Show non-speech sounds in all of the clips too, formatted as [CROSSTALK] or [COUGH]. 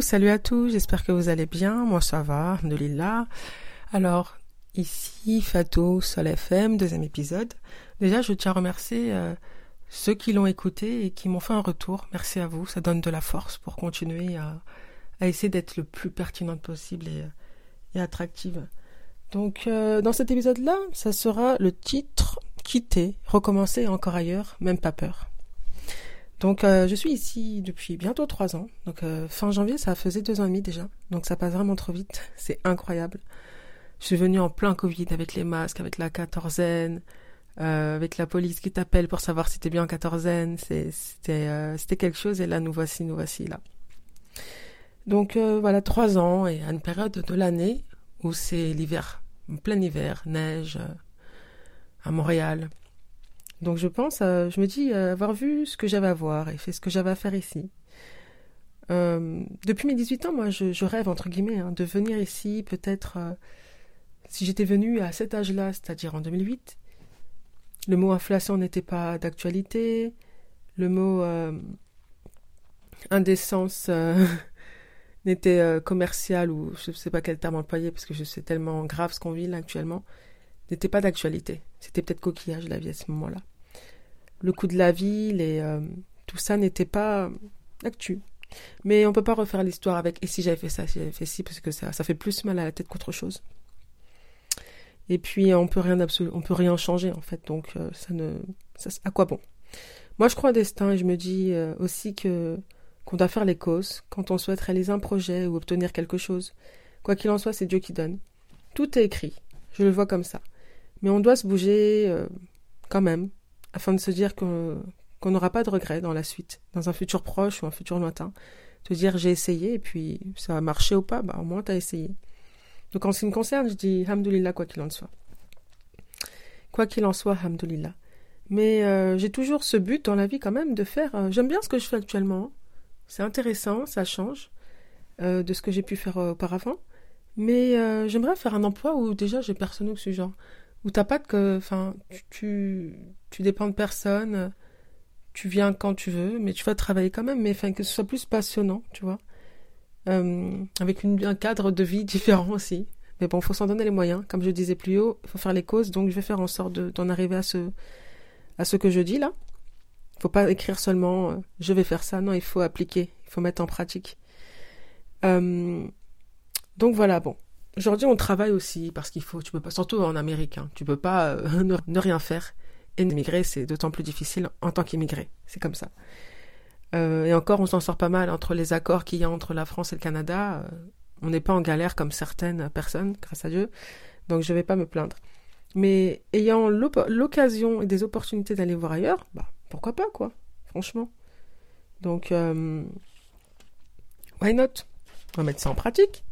Salut à tous, j'espère que vous allez bien. Moi ça va, Alhamdoulilah. Alors, ici Fatou Sol FM, deuxième épisode. Déjà, je tiens à remercier euh, ceux qui l'ont écouté et qui m'ont fait un retour. Merci à vous, ça donne de la force pour continuer à, essayer d'être le plus pertinente possible et, et attractive. Donc, euh, dans cet épisode-là, ça sera le titre Quitter, recommencer encore ailleurs, même pas peur. Donc euh, je suis ici depuis bientôt trois ans. Donc euh, fin janvier, ça faisait deux ans et demi déjà. Donc ça passe vraiment trop vite. [LAUGHS] C'est incroyable. Je suis venue en plein Covid avec les masques, avec la quatorzaine, euh, avec la police qui t'appelle pour savoir si t'es bien en quatorzaine. C'était c'était quelque chose et là nous voici, nous voici là. Donc voilà trois ans et à une période de l'année où c'est l'hiver, plein hiver, neige à Montréal. Donc je pense, euh, je me dis euh, avoir vu ce que j'avais à voir et fait ce que j'avais à faire ici. Euh, depuis mes 18 ans, moi, je, rêve, entre guillemets, hein, de venir ici, peut-être, si j'étais venu à cet âge-là, c'est-à-dire en 2008, le mot inflation n'était pas d'actualité, le mot indécence [LAUGHS] n'était commercial, ou je ne sais pas quel terme employer, parce que je sais tellement grave ce qu'on vit là actuellement, n'était pas d'actualité. C'était peut-être coquillage la vie à ce moment-là le coût de la ville et euh, tout ça n'était pas actu. Mais on peut pas refaire l'histoire avec et si j'avais fait ça, si j'avais fait ci, parce que ça, ça fait plus mal à la tête qu'autre chose. Et puis on peut rien on peut rien changer en fait, donc euh, ça ne, ça, à quoi bon? Moi je crois au destin et je me dis euh, aussi que qu'on doit faire les causes quand on souhaite réaliser un projet ou obtenir quelque chose. Quoi qu'il en soit, c'est Dieu qui donne. Tout est écrit, je le vois comme ça. Mais on doit se bouger quand même afin de se dire qu'on n'aura pas de regrets dans la suite, dans un futur proche ou un futur lointain. Te dire j'ai essayé et puis ça a marché ou pas, bah au moins tu as essayé. Donc en ce qui me concerne, je dis Hamdulillah quoi qu'il en soit. Quoi qu'il en soit, Hamdulillah. Mais euh, j'ai toujours ce but dans la vie quand même de faire. Euh, j'aime bien ce que je fais actuellement. C'est intéressant, ça change euh, de ce que j'ai pu faire auparavant. Mais j'aimerais faire un emploi où déjà j'ai personne au genre où t'as pas de enfin tu, tu, dépends de personne tu viens quand tu veux mais tu vas travailler quand même mais enfin que ce soit plus passionnant tu vois. Euh, avec un cadre de vie [LAUGHS] différent aussi. Mais bon faut s'en donner les moyens. Comme je disais plus haut il faut faire les causes donc je vais faire en sorte d'en arriver à ce à ce que je dis là. Faut pas écrire seulement euh, je vais faire ça. Non il faut appliquer il faut mettre en pratique. Euh, donc voilà bon Aujourd'hui, on travaille aussi parce qu'il faut, tu peux pas, surtout en Amérique, hein, tu peux pas euh, [LAUGHS] ne, rien faire. Et immigrer, c'est d'autant plus difficile en tant qu'immigré. C'est comme ça. Euh, et encore, on s'en sort pas mal entre les accords qu'il y a entre la France et le Canada. Euh, on n'est pas en galère comme certaines personnes, grâce à Dieu. Donc, je vais pas me plaindre. Mais ayant l'occasion et des opportunités d'aller voir ailleurs, bah, pourquoi pas, quoi, franchement. Donc, why not? On va mettre ça en pratique.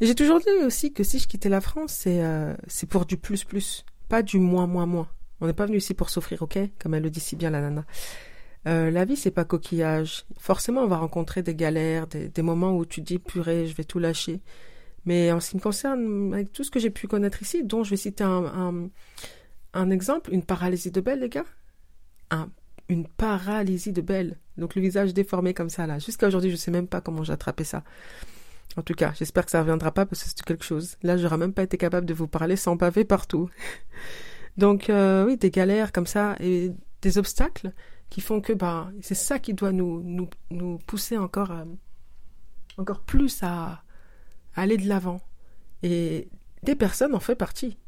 J'ai toujours dit aussi que si je quittais la France, c'est euh, c'est pour du plus plus, pas du moins moins moins. On n'est pas venu ici pour souffrir, ok? Comme elle le dit si bien la nana. Euh, la vie c'est pas coquillage. Forcément on va rencontrer des galères, des, moments où tu dis purée, je vais tout lâcher. Mais en ce qui me concerne, avec tout ce que j'ai pu connaître ici, dont je vais citer un, un, exemple, une paralysie de Belle, les gars. Un, une paralysie de Belle. Donc le visage déformé comme ça là. Jusqu'à aujourd'hui, je sais même pas comment j'ai attrapé ça. En tout cas, j'espère que ça ne reviendra pas parce que c'est quelque chose. Là, j'aurais même pas été capable de vous parler sans pavé partout. [LAUGHS] Donc, euh, oui, des galères comme ça et des obstacles qui font que bah, c'est ça qui doit nous, nous, nous pousser encore, encore plus à, aller de l'avant. Et des personnes en font partie.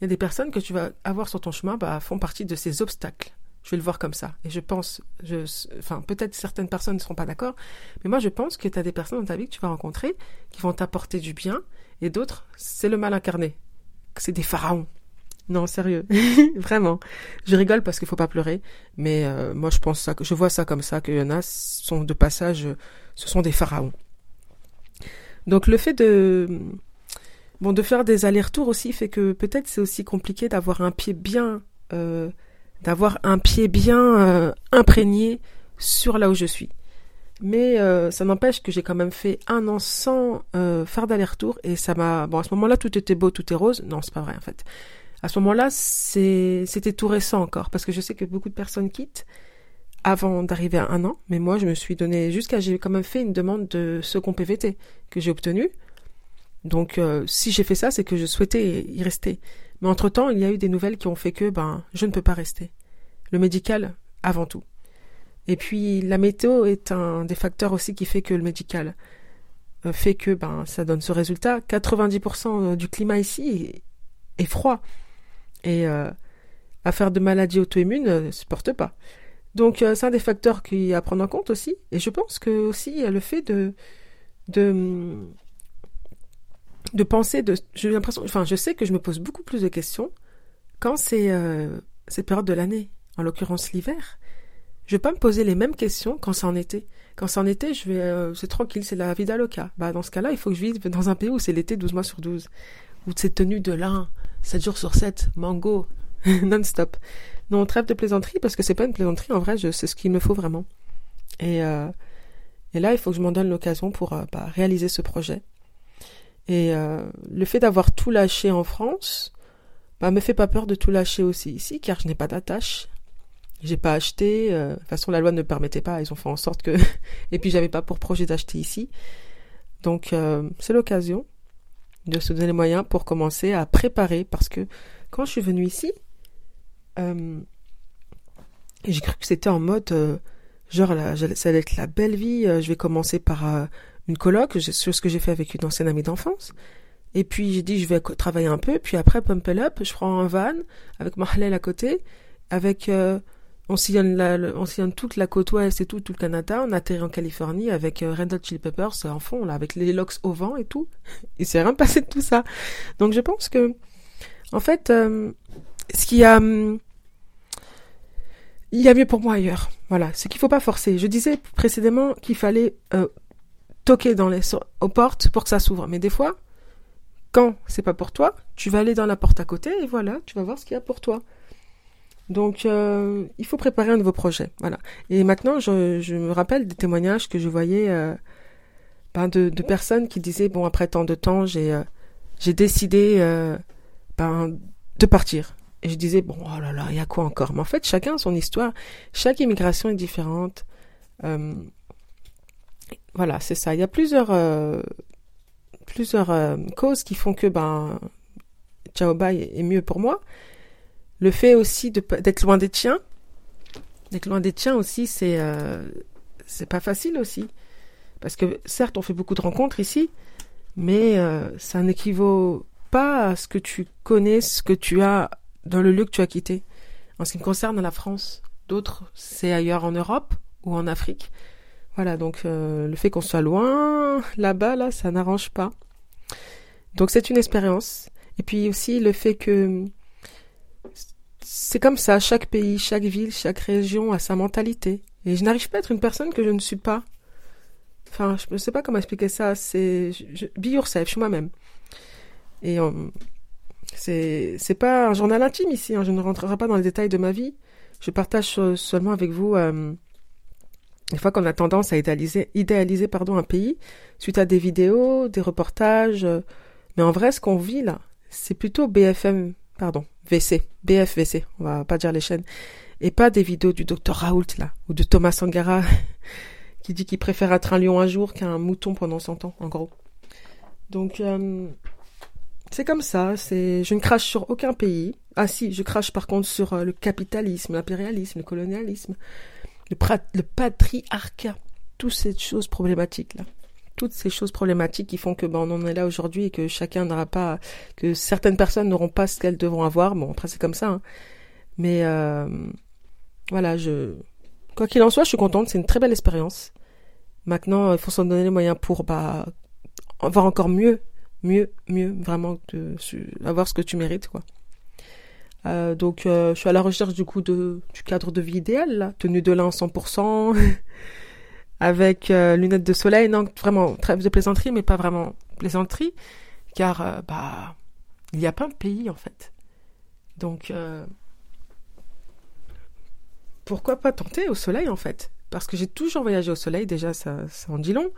Il y a des personnes que tu vas avoir sur ton chemin bah, font partie de ces obstacles. Je vais le voir comme ça. Et je pense, enfin, peut-être certaines personnes ne seront pas d'accord, mais moi je pense que tu as des personnes dans ta vie que tu vas rencontrer qui vont t'apporter du bien, et d'autres, c'est le mal incarné. C'est des pharaons. Non, sérieux, [LAUGHS] vraiment. Je rigole parce qu'il faut pas pleurer, mais euh, moi je pense ça, je vois ça comme ça, qu'il y en a sont de passage, ce sont des pharaons. Donc le fait de bon de faire des allers-retours aussi fait que peut-être c'est aussi compliqué d'avoir un pied bien euh, d'avoir un pied bien euh, imprégné sur là où je suis. Mais euh, ça n'empêche que j'ai quand même fait un an sans euh, faire d'aller-retour et ça m'a. Bon, à ce moment-là, tout était beau, tout est rose. Non, c'est pas vrai en fait. À ce moment-là, c'était tout récent encore parce que je sais que beaucoup de personnes quittent avant d'arriver à un an, mais moi je me suis donné jusqu'à j'ai quand même fait une demande de second PVT que j'ai obtenu. Donc si j'ai fait ça, c'est que je souhaitais y rester. Mais entre temps, il y a eu des nouvelles qui ont fait que ben je ne peux pas rester. Le médical avant tout. Et puis la météo est un des facteurs aussi qui fait que le médical euh, fait que ben ça donne ce résultat. 90% du climat ici est, froid et euh, à faire de maladies auto-immunes ne se porte pas. Donc c'est un des facteurs qui à prendre en compte aussi. Et je pense que aussi le fait de de penser de j'ai l'impression enfin je sais que je me pose beaucoup plus de questions quand c'est euh, cette période de l'année en l'occurrence l'hiver. Je vais pas me poser les mêmes questions quand c'est en été. Quand c'est en été je vais euh, c'est tranquille c'est la vida loca. Bah dans ce cas-là il faut que je vive dans un pays où c'est l'été 12 mois sur 12 où c'est tenu de lin 7 jours sur 7 mango [LAUGHS] non-stop. Non trêve de plaisanterie parce que c'est pas une plaisanterie. En vrai c'est ce qu'il me faut vraiment. Et euh, et là il faut que je m'en donne l'occasion pour euh, bah, réaliser ce projet et euh, le fait d'avoir tout lâché en France, bah, me fait pas peur de tout lâcher aussi ici, car je n'ai pas d'attache. J'ai pas acheté. Euh, de toute façon, la loi ne permettait pas. Ils ont fait en sorte que. [LAUGHS] Et puis, j'avais pas pour projet d'acheter ici. Donc, euh, c'est l'occasion de se donner les moyens pour commencer à préparer, parce que quand je suis venue ici, j'ai cru que c'était en mode genre là, ça allait être la belle vie. je vais commencer par une coloc, sur ce que j'ai fait avec une ancienne amie d'enfance. Et puis j'ai dit je vais travailler un peu, puis après pump up, je prends un van avec Marlène à côté, avec euh, on sillonne la, on sillonne toute la côte ouest et tout, tout le Canada, on atterrit en Californie avec euh, Red Hot Chili Peppers en fond là, avec les locks au vent et tout. [LAUGHS] Il s'est rien passé de tout ça. Donc je pense que en fait, euh, ce qui a hum, il y a mieux pour moi ailleurs. Voilà, ce qu'il faut pas forcer. Je disais précédemment qu'il fallait euh, toquer dans les, aux portes pour que ça s'ouvre. Mais des fois, quand c'est pas pour toi, tu vas aller dans la porte à côté et voilà, tu vas voir ce qu'il y a pour toi. Donc, euh, il faut préparer un nouveau projet. Voilà. Et maintenant, je, me rappelle des témoignages que je voyais euh, ben de, personnes qui disaient bon après tant de temps, j'ai euh, décidé ben, de partir. Et je disais bon oh là là, il y a quoi encore? Mais en fait, chacun a son histoire. Chaque immigration est différente. Voilà, c'est ça. Il y a plusieurs, euh, plusieurs euh, causes qui font que ben, Bye est mieux pour moi. Le fait aussi d'être loin des tiens, d'être loin des tiens aussi, c'est euh, c'est pas facile aussi, parce que certes on fait beaucoup de rencontres ici, mais ça n'équivaut pas à ce que tu connais, ce que tu as dans le lieu que tu as quitté. En ce qui me concerne la France, d'autres c'est ailleurs en Europe ou en Afrique. Voilà, donc euh, le fait qu'on soit loin, là-bas, là, ça n'arrange pas. Donc c'est une expérience. Et puis aussi le fait que c'est comme ça, chaque pays, chaque ville, chaque région a sa mentalité. Et je n'arrive pas à être une personne que je ne suis pas. Enfin, je ne sais pas comment expliquer ça. C'est yourself, je suis moi-même. Et euh, c'est pas un journal intime ici. Hein. je ne rentrerai pas dans les détails de ma vie. Je partage seulement avec vous euh, des fois qu'on a tendance à idéaliser, idéaliser pardon, un pays suite à des vidéos, des reportages. Euh, mais en vrai, ce qu'on vit là, c'est plutôt BFM, pardon, VC, BFVC, on va pas dire les chaînes, et pas des vidéos du docteur Raoult là, ou de Thomas Sangara, [LAUGHS] qui dit qu'il préfère être un lion un jour qu'un mouton pendant 100 ans, en gros. Donc, euh, c'est comme ça, c'est, je ne crache sur aucun pays. Ah si, je crache par contre sur euh, le capitalisme, l'impérialisme, le colonialisme le, patriarcat, toutes ces choses problématiques là. Toutes ces choses problématiques qui font que ben, on en est là aujourd'hui et que chacun n'aura pas, que certaines personnes n'auront pas ce qu'elles devront avoir. Bon, après c'est comme ça. Hein. Mais euh, voilà, je, quoi qu'il en soit, je suis contente. C'est une très belle expérience. Maintenant, il faut s'en donner les moyens pour bah, avoir encore mieux, mieux, mieux, vraiment, de, avoir ce que tu mérites, quoi. Euh, donc euh, je suis à la recherche du coup de du cadre de vie idéal, tenue de lin 100%, [LAUGHS] avec euh, lunettes de soleil, non vraiment trêve de plaisanterie, mais pas vraiment plaisanterie, car bah il y a plein de pays en fait. Donc pourquoi pas tenter au soleil en fait? Parce que j'ai toujours voyagé au soleil, déjà ça, ça en dit long,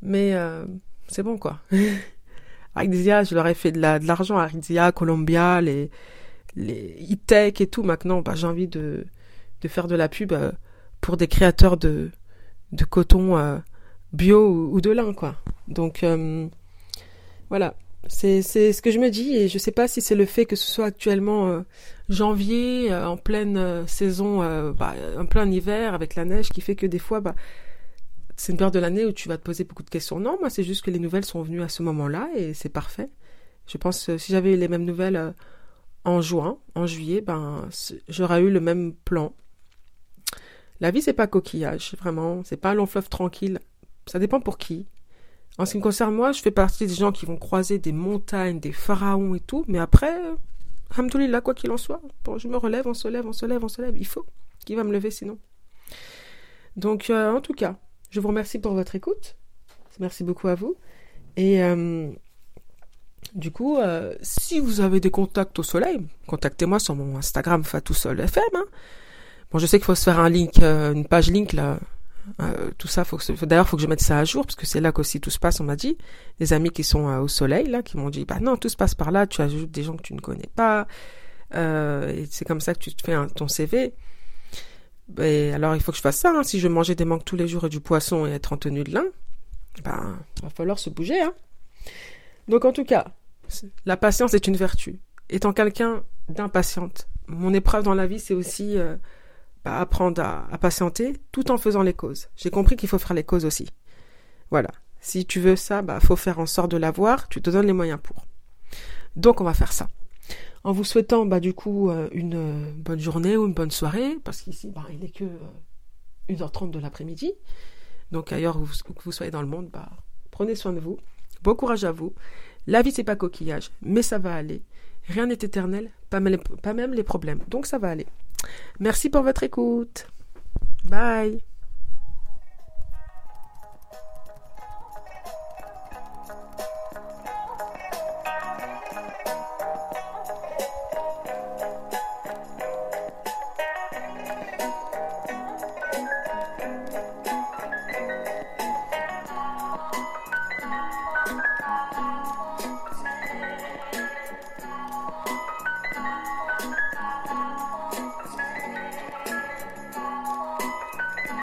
mais c'est bon quoi. [LAUGHS] Arizia, je leur ai fait de l'argent la, de à Colombia, les les e-tech et tout maintenant bah, j'ai envie de, de faire de la pub euh, pour des créateurs de, de coton euh, bio ou, de lin, quoi. Donc, euh, voilà. C'est, ce que je me dis et je sais pas si c'est le fait que ce soit actuellement janvier, en pleine saison, bah, en plein hiver avec la neige qui fait que des fois, bah, c'est une période de l'année où tu vas te poser beaucoup de questions. Non, moi c'est juste que les nouvelles sont venues à ce moment-là et c'est parfait. Je pense que si j'avais eu les mêmes nouvelles en juin, en juillet, ben j'aurais eu le même plan. La vie, c'est pas coquillage, vraiment. C'est pas long fleuve tranquille. Ça dépend pour qui. En ce qui me concerne, moi, je fais partie des gens qui vont croiser des montagnes, des pharaons et tout. Mais après, là, quoi qu'il en soit. Je me relève, on se lève, on se lève, on se lève. Il faut. Qui va me lever sinon Donc, euh, en tout cas, je vous remercie pour votre écoute. Merci beaucoup à vous. Et euh, du coup, euh, si vous avez des contacts au soleil, contactez-moi sur mon Instagram FM. Hein. Bon, je sais qu'il faut se faire un link, euh, une page link là. Euh, tout ça, faut que faut que je mette ça à jour parce que c'est là qu'aussi tout se passe. On m'a dit des amis qui sont au soleil là, qui m'ont dit bah non, tout se passe par là. Tu ajoutes des gens que tu ne connais pas. et c'est comme ça que tu te fais ton CV. Et alors, il faut que je fasse ça. Hein. Si je manger des manques tous les jours et du poisson et être en tenue de lin, ben, va falloir se bouger. Hein. Donc, en tout cas, la patience est une vertu. Étant quelqu'un d'impatiente, mon épreuve dans la vie, c'est aussi bah, apprendre à, patienter tout en faisant les causes. J'ai compris qu'il faut faire les causes aussi. Voilà. Si tu veux ça, bah faut faire en sorte de l'avoir. Tu te donnes les moyens pour. Donc on va faire ça. En vous souhaitant bah du coup euh, une euh, bonne journée ou une bonne soirée, parce qu'ici bah, il n'est que 1h30 euh, de l'après-midi. Donc ailleurs où vous, soyez dans le monde, bah prenez soin de vous. Bon courage à vous. La vie c'est pas coquillage, mais ça va aller. Rien n'est éternel, pas même les problèmes. Donc ça va aller. Merci pour votre écoute. Bye.